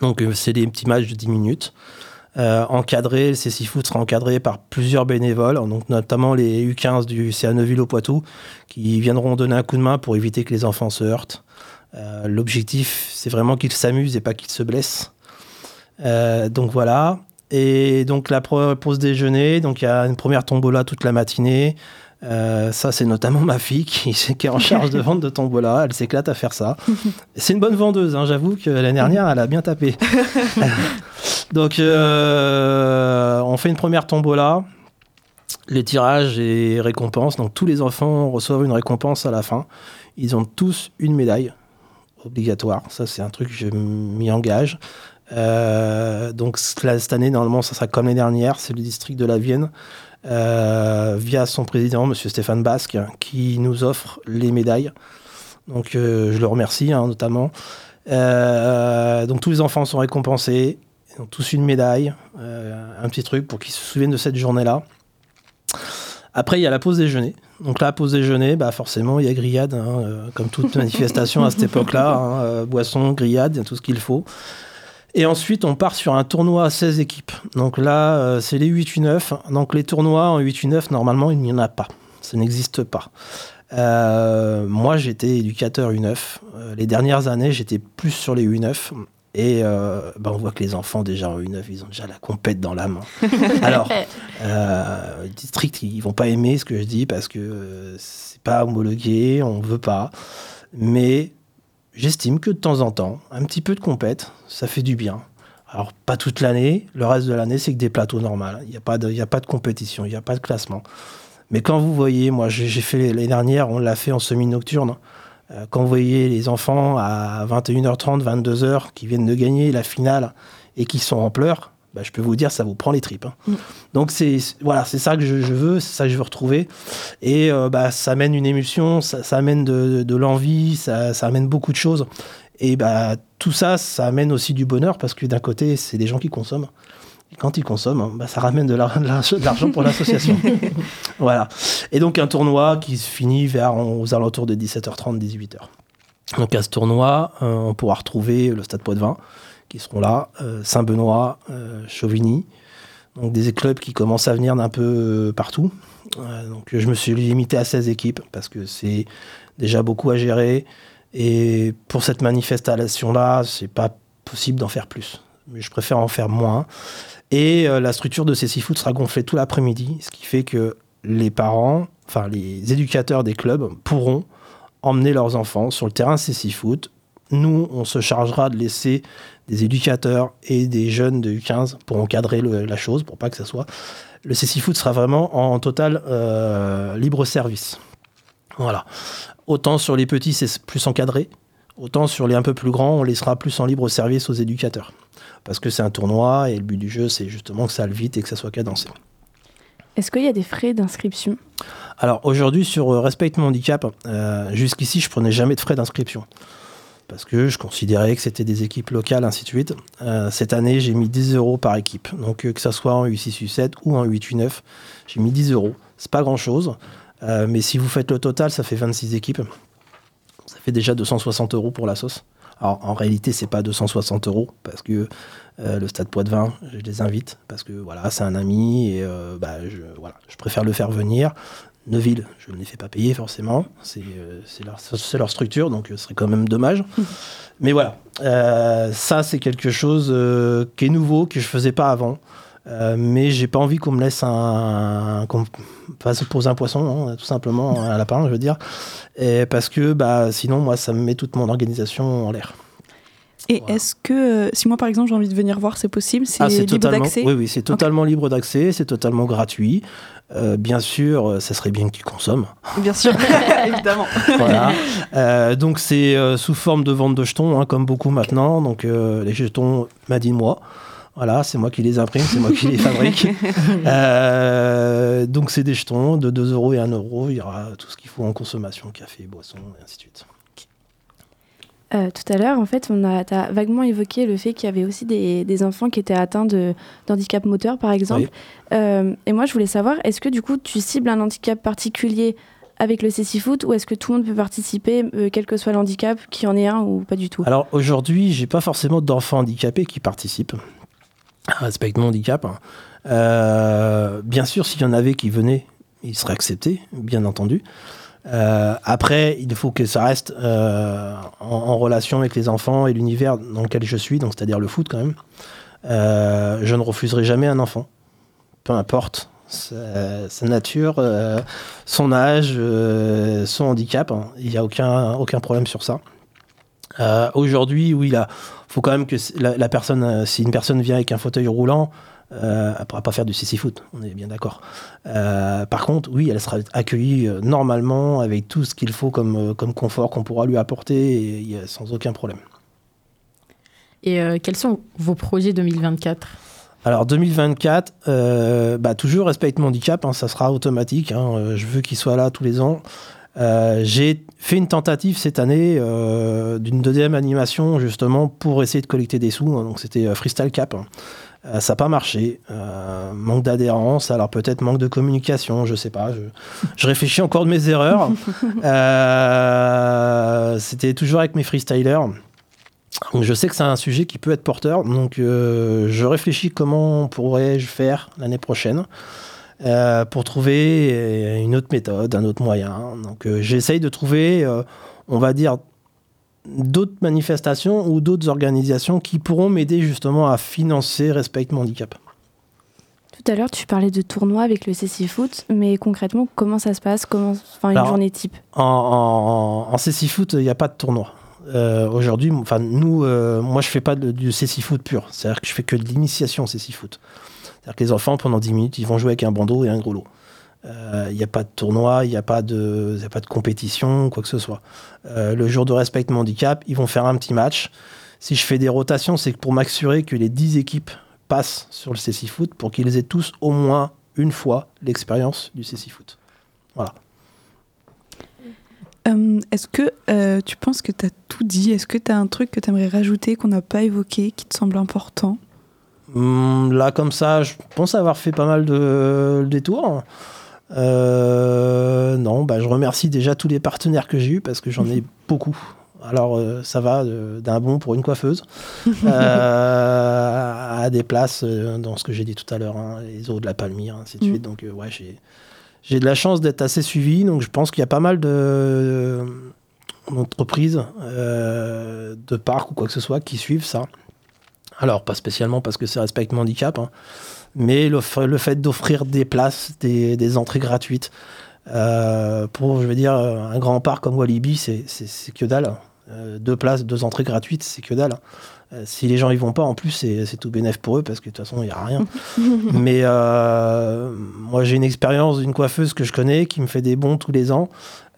Donc euh, c'est des petits matchs de 10 minutes. Euh, encadré, le CC Foot sera encadré par plusieurs bénévoles, donc notamment les U15 du CA Neuville au Poitou, qui viendront donner un coup de main pour éviter que les enfants se heurtent. L'objectif, c'est vraiment qu'ils s'amusent et pas qu'ils se blessent. Donc voilà. Et donc la pause déjeuner, donc il y a une première tombola toute la matinée. Euh, ça, c'est notamment ma fille qui, qui est en charge de vente de tombola. Elle s'éclate à faire ça. C'est une bonne vendeuse, hein, j'avoue que l'année dernière, elle a bien tapé. donc, euh, on fait une première tombola. Les tirages et récompenses. Donc, tous les enfants reçoivent une récompense à la fin. Ils ont tous une médaille obligatoire. Ça, c'est un truc que je m'y engage. Euh, donc, cette année, normalement, ça sera comme l'année dernière. C'est le district de la Vienne, via son président, M. Stéphane Basque, qui nous offre les médailles. Donc, euh, je le remercie, hein, notamment. Euh, donc, tous les enfants sont récompensés. Ils ont tous une médaille, euh, un petit truc pour qu'ils se souviennent de cette journée-là. Après, il y a la pause déjeuner. Donc la pause déjeuner, bah forcément, il y a grillade, hein, euh, comme toute manifestation à cette époque-là. hein, euh, boisson, grillade, il y a tout ce qu'il faut. Et ensuite, on part sur un tournoi à 16 équipes. Donc là, euh, c'est les 8-9. Donc les tournois en 8-9, normalement, il n'y en a pas. Ça n'existe pas. Euh, moi, j'étais éducateur U9. Euh, les dernières années, j'étais plus sur les U9. Et euh, bah, on voit que les enfants, déjà en U9, ils ont déjà la compète dans la main. Alors, euh, district, ils vont pas aimer ce que je dis parce que c'est pas homologué, on veut pas. Mais j'estime que de temps en temps, un petit peu de compète, ça fait du bien. Alors, pas toute l'année. Le reste de l'année, c'est que des plateaux normaux. Il n'y a, pas de- a pas de compétition, il n'y a pas de classement. Mais quand vous voyez, moi, j'ai j'ai fait l'année dernière, on l'a fait en semi-nocturne. Euh, Quand vous voyez les enfants à 21h30, 22h qui viennent de gagner la finale et qui sont en pleurs, bah, je peux vous dire, ça vous prend les tripes. hein. Donc c'est voilà, c'est ça que je, je veux, c'est ça que je veux retrouver. Et euh, bah, ça amène une émotion, ça, ça amène de, de l'envie, ça, ça amène beaucoup de choses. Et bah, tout ça, ça amène aussi du bonheur parce que d'un côté, c'est des gens qui consomment. Et quand ils consomment, bah, ça ramène de l'ar- de l'argent de pour l'association. voilà. Et donc un tournoi qui se finit vers aux alentours de 17h30, 18h. Donc à ce tournoi, euh, on pourra retrouver le Stade Poitvin qui seront là, euh, Saint-Benoît, euh, Chauvigny, donc des clubs qui commencent à venir d'un peu euh, partout. Donc je me suis limité à 16 équipes parce que c'est déjà beaucoup à gérer et pour cette manifestation-là, c'est pas possible d'en faire plus. Mais je préfère en faire moins. Et la structure de ces six foot sera gonflée tout l'après-midi, ce qui fait que les parents, enfin les éducateurs des clubs pourront emmener leurs enfants sur le terrain CC Foot. Nous, on se chargera de laisser des éducateurs et des jeunes de U15 pour encadrer le- la chose, pour pas que ça soit. Le CC Foot sera vraiment en total euh, libre service. Voilà. Autant sur les petits, c'est plus encadré. Autant sur les un peu plus grands, on laissera plus en libre service aux éducateurs. Parce que c'est un tournoi et le but du jeu, c'est justement que ça aille vite et que ça soit cadencé. Est-ce qu'il y a des frais d'inscription? Alors aujourd'hui sur euh, Respect mon handicap, euh, jusqu'ici je prenais jamais de frais d'inscription. Parce que je considérais que c'était des équipes locales, ainsi de suite. Euh, cette année, j'ai mis 10 euros par équipe. Donc euh, que ça soit en U6, U7 ou en U8, U9, j'ai mis 10 euros. C'est pas grand-chose. Euh, mais si vous faites le total, ça fait 26 équipes. Ça fait déjà 260 euros pour la sauce. Alors en réalité, c'est pas 260 euros parce que le Stade Poitvin, je les invite parce que voilà, c'est un ami et bah, je, voilà, je préfère le faire venir. Neuville, je ne les fais pas payer forcément, c'est euh, leur, structure, donc euh, ce serait quand même dommage. Mais voilà, euh, ça c'est quelque chose euh, qui est nouveau, que je faisais pas avant. Mais j'ai pas envie qu'on me laisse un, qu'on fasse poser un poisson, hein, tout simplement un lapin, je veux dire, et parce que bah sinon moi ça me met toute mon organisation en l'air. Et est-ce que, euh, si moi par exemple j'ai envie de venir voir, c'est possible? C'est Ah, libre d'accès? oui, oui, c'est totalement libre d'accès, c'est totalement gratuit. Euh, bien sûr, euh, ça serait bien que tu consommes. Bien sûr, évidemment. voilà. Euh, donc c'est euh, sous forme de vente de jetons, hein, comme beaucoup maintenant. Donc les jetons m'a dit moi. Voilà, c'est moi qui les imprime, c'est moi qui les fabrique. Donc c'est des jetons de 2 euros et 1 euro. Il y aura tout ce qu'il faut en consommation, café, boisson, et ainsi de suite. Euh, tout à l'heure, en fait, on a as vaguement évoqué le fait qu'il y avait aussi des, des enfants qui étaient atteints de d'handicap moteur, par exemple. Euh, et moi, je voulais savoir, est-ce que du coup, tu cibles un handicap particulier avec le CC Foot ou est-ce que tout le monde peut participer, euh, quel que soit le handicap, qu'il y en ait un ou pas du tout? Alors aujourd'hui, j'ai pas forcément d'enfants handicapés qui participent. Respecte mon handicap. hein. Bien sûr, s'il y en avait qui venaient, ils seraient acceptés, bien entendu. Euh, après, il faut que ça reste euh, en, relation avec les enfants et l'univers dans lequel je suis, donc c'est-à-dire le foot quand même. Euh, je ne refuserai jamais un enfant, peu importe sa, nature, son âge, son handicap. hein. Il n'y a aucun, aucun problème sur ça. Aujourd'hui, oui, il faut quand même que la, personne, si une personne vient avec un fauteuil roulant, euh, elle ne pourra pas faire du sissy-foot, on est bien d'accord. Euh, par contre, oui, elle sera accueillie euh, normalement avec tout ce qu'il faut comme, euh, comme confort qu'on pourra lui apporter et, sans aucun problème. Et quels sont vos projets 2024 Alors 2024, euh, bah, toujours respect mon handicap, hein, ça sera automatique. hein, je veux qu'il soit là tous les ans. Euh, J'ai fait une tentative cette année euh, d'une deuxième animation justement pour essayer de collecter des sous. hein, donc c'était Freestyle Cap. Euh, ça n'a pas marché. Euh, manque d'adhérence, alors peut-être manque de communication, je sais pas. Je, je réfléchis encore de mes erreurs. Euh, c'était toujours avec mes freestylers. Donc je sais que c'est un sujet qui peut être porteur, donc je réfléchis comment pourrais-je faire l'année prochaine pour trouver une autre méthode, un autre moyen. Donc j'essaye de trouver, on va dire, d'autres manifestations ou d'autres organisations qui pourront m'aider justement à financer Respect mon handicap. Tout à l'heure, tu parlais de tournoi avec le CC Foot, mais concrètement, comment ça se passe? Comment... Enfin, une Alors, journée type? En, en, en CC Foot, il n'y a pas de tournoi. Euh, Aujourd'hui, enfin nous, euh, moi je fais pas de, du CC Foot pur. C'est-à-dire que je fais que de l'initiation CC Foot. C'est-à-dire que les enfants, pendant 10 minutes, ils vont jouer avec un bandeau et un gros lot. Euh, Il n'y a pas de tournoi, il n'y a, pas de- y a pas de compétition, quoi que ce soit. Euh, le jour de respect mon handicap, ils vont faire un petit match. Si je fais des rotations, c'est pour m'assurer que les 10 équipes passent sur le CC Foot pour qu'ils aient tous au moins une fois l'expérience du CC Foot. Voilà. Euh, Est-ce que euh, tu penses que tu as tout dit? Est-ce que tu as un truc que tu aimerais rajouter qu'on n'a pas évoqué, qui te semble important? Hum, là, comme ça, je pense avoir fait pas mal de détours. Euh, non, bah, je remercie déjà tous les partenaires que j'ai eus parce que j'en ai beaucoup. Alors, euh, ça va de- d'un bon pour une coiffeuse euh, à des places euh, dans ce que j'ai dit tout à l'heure, hein, les eaux de la Palmyre, ainsi de Mm. suite. Donc, euh, ouais, j'ai j'ai de la chance d'être assez suivi. Donc, je pense qu'il y a pas mal de d'entreprises, euh, de parcs ou quoi que ce soit qui suivent ça. Alors, pas spécialement parce que c'est respect mon handicap, hein, mais le, fait d'offrir des places, des, des entrées gratuites, euh, pour, je veux dire, un grand parc comme Walibi, c'est que dalle. Euh, deux places, deux entrées gratuites, c'est que dalle. Euh, si les gens y vont pas, en plus, c'est tout bénef pour eux parce que de toute façon, il n'y a rien. Mais euh, moi, j'ai une expérience d'une coiffeuse que je connais qui me fait des bons tous les ans.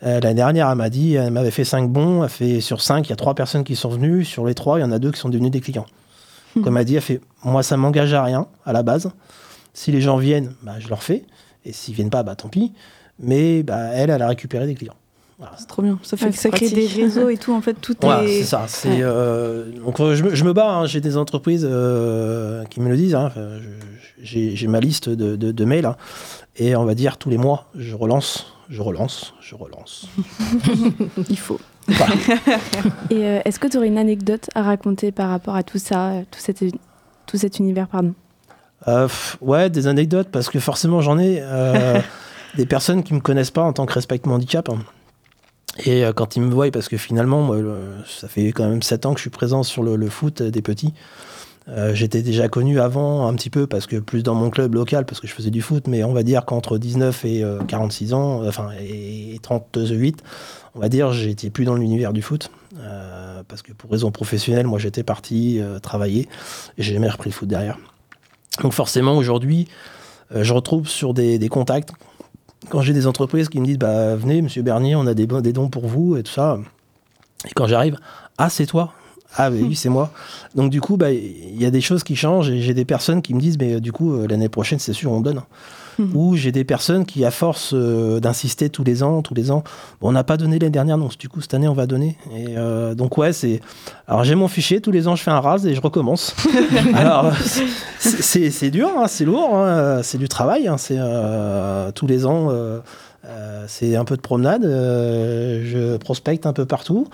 Euh, L'année dernière, elle m'a dit, elle m'avait fait 5 bons. Elle fait sur 5, il y a 3 personnes qui sont venues. Sur les 3, il y en a 2 qui sont devenus des clients. Comme elle dit, elle fait Moi, ça m'engage à rien à la base. Si les gens viennent, bah, je leur fais. Et s'ils viennent pas, bah, tant pis. Mais bah, elle, elle a récupéré des clients. C'est trop bien. Ça fait Ouais, que ça c'est crée des réseaux et tout. En fait, tout Voilà, est. c'est ça. C'est, Ouais. euh, donc, je, me, je me bats. hein. J'ai des entreprises euh, qui me le disent. hein. J'ai, j'ai ma liste de, de- de mails. hein. Et on va dire tous les mois, je relance, je relance, je relance. Il faut. Voilà. Et euh, est-ce que tu aurais une anecdote à raconter par rapport à tout ça, euh, tout cet, tout cet univers, pardon? Euh, ouais, des anecdotes, parce que forcément j'en ai. euh, des personnes qui me connaissent pas en tant que respect mon handicap. hein. Et euh, quand ils me voient, parce que finalement, moi, le- ça fait quand même 7 ans que je suis présent sur le, le foot des petits. Euh, J'étais déjà connu avant un petit peu, parce que plus dans mon club local, parce que je faisais du foot, mais on va dire qu'entre 19 et euh, 46 ans, euh, enfin, et 38, on va dire, j'étais plus dans l'univers du foot. euh, parce que pour raison professionnelle, moi j'étais parti euh, travailler, et j'ai jamais repris le foot derrière. Donc forcément, aujourd'hui, euh, je retrouve sur des, des contacts, quand j'ai des entreprises qui me disent bah, Venez, monsieur Bernier, on a des, des dons pour vous et tout ça. Et quand j'arrive, Ah, c'est toi Ah, bah oui, c'est moi. Donc du coup, bah, il y a des choses qui changent et j'ai des personnes qui me disent Mais euh, du coup, euh, l'année prochaine, c'est sûr, on donne. Ou j'ai des personnes qui, à force euh, d'insister tous les ans, tous les ans, bon, on n'a pas donné l'année dernière, donc du coup, cette année, on va donner. Et euh, donc, ouais, c'est. Alors, j'ai mon fichier, tous les ans, je fais un rase et je recommence. Alors, c'est- dur, hein, c'est lourd, hein, c'est du travail, hein, c'est euh, tous les ans. Euh, c'est un peu de promenade, euh, je prospecte un peu partout.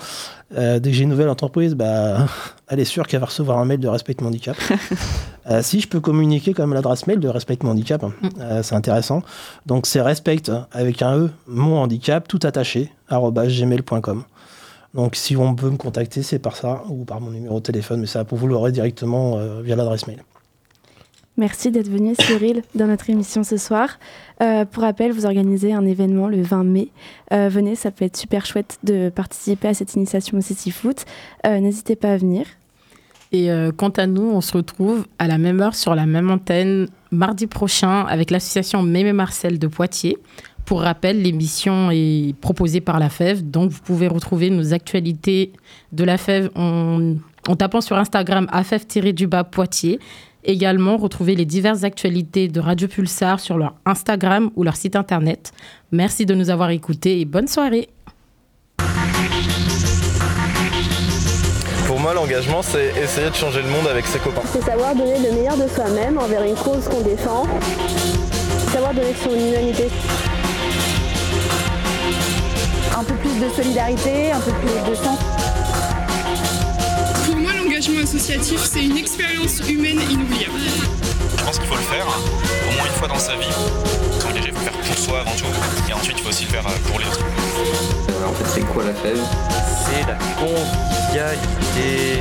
Euh, dès que j'ai une nouvelle entreprise, bah, elle est sûre qu'elle va recevoir un mail de Respect mon handicap. Si je peux communiquer quand même l'adresse mail de Respect mon handicap, euh, c'est intéressant. Donc c'est respect avec un E, mon handicap, tout attaché, gmail.com. Donc si on peut me contacter, c'est par ça ou par mon numéro de téléphone, mais ça, vous l'aurez directement via l'adresse mail. Merci d'être venu, Cyril, dans notre émission ce soir. Euh, pour rappel, vous organisez un événement le 20 mai. Euh, venez, ça peut être super chouette de participer à cette initiation au City Foot. Euh, N'hésitez pas à venir. Et quant à nous, on se retrouve à la même heure sur la même antenne mardi prochain avec l'association Mémé Marcel de Poitiers. Pour rappel, l'émission est proposée par la FEV, donc vous pouvez retrouver nos actualités de la FEV en, tapant sur Instagram afev-du-bas Poitiers. Également, retrouver les diverses actualités de Radio Pulsar sur leur Instagram ou leur site internet. Merci de nous avoir écoutés et bonne soirée. Pour moi, l'engagement, c'est essayer de changer le monde avec ses copains. C'est savoir donner le meilleur de soi-même envers une cause qu'on défend. Savoir donner son humanité. Un peu plus de solidarité, un peu plus de sens. Associatif, c'est une expérience humaine inoubliable. Je pense qu'il faut le faire au moins une fois dans sa vie. Comme il faut le faire pour soi avant tout. Et ensuite, il faut aussi le faire euh, pour les autres. Euh, en fait, c'est quoi la fève? C'est la convivialité.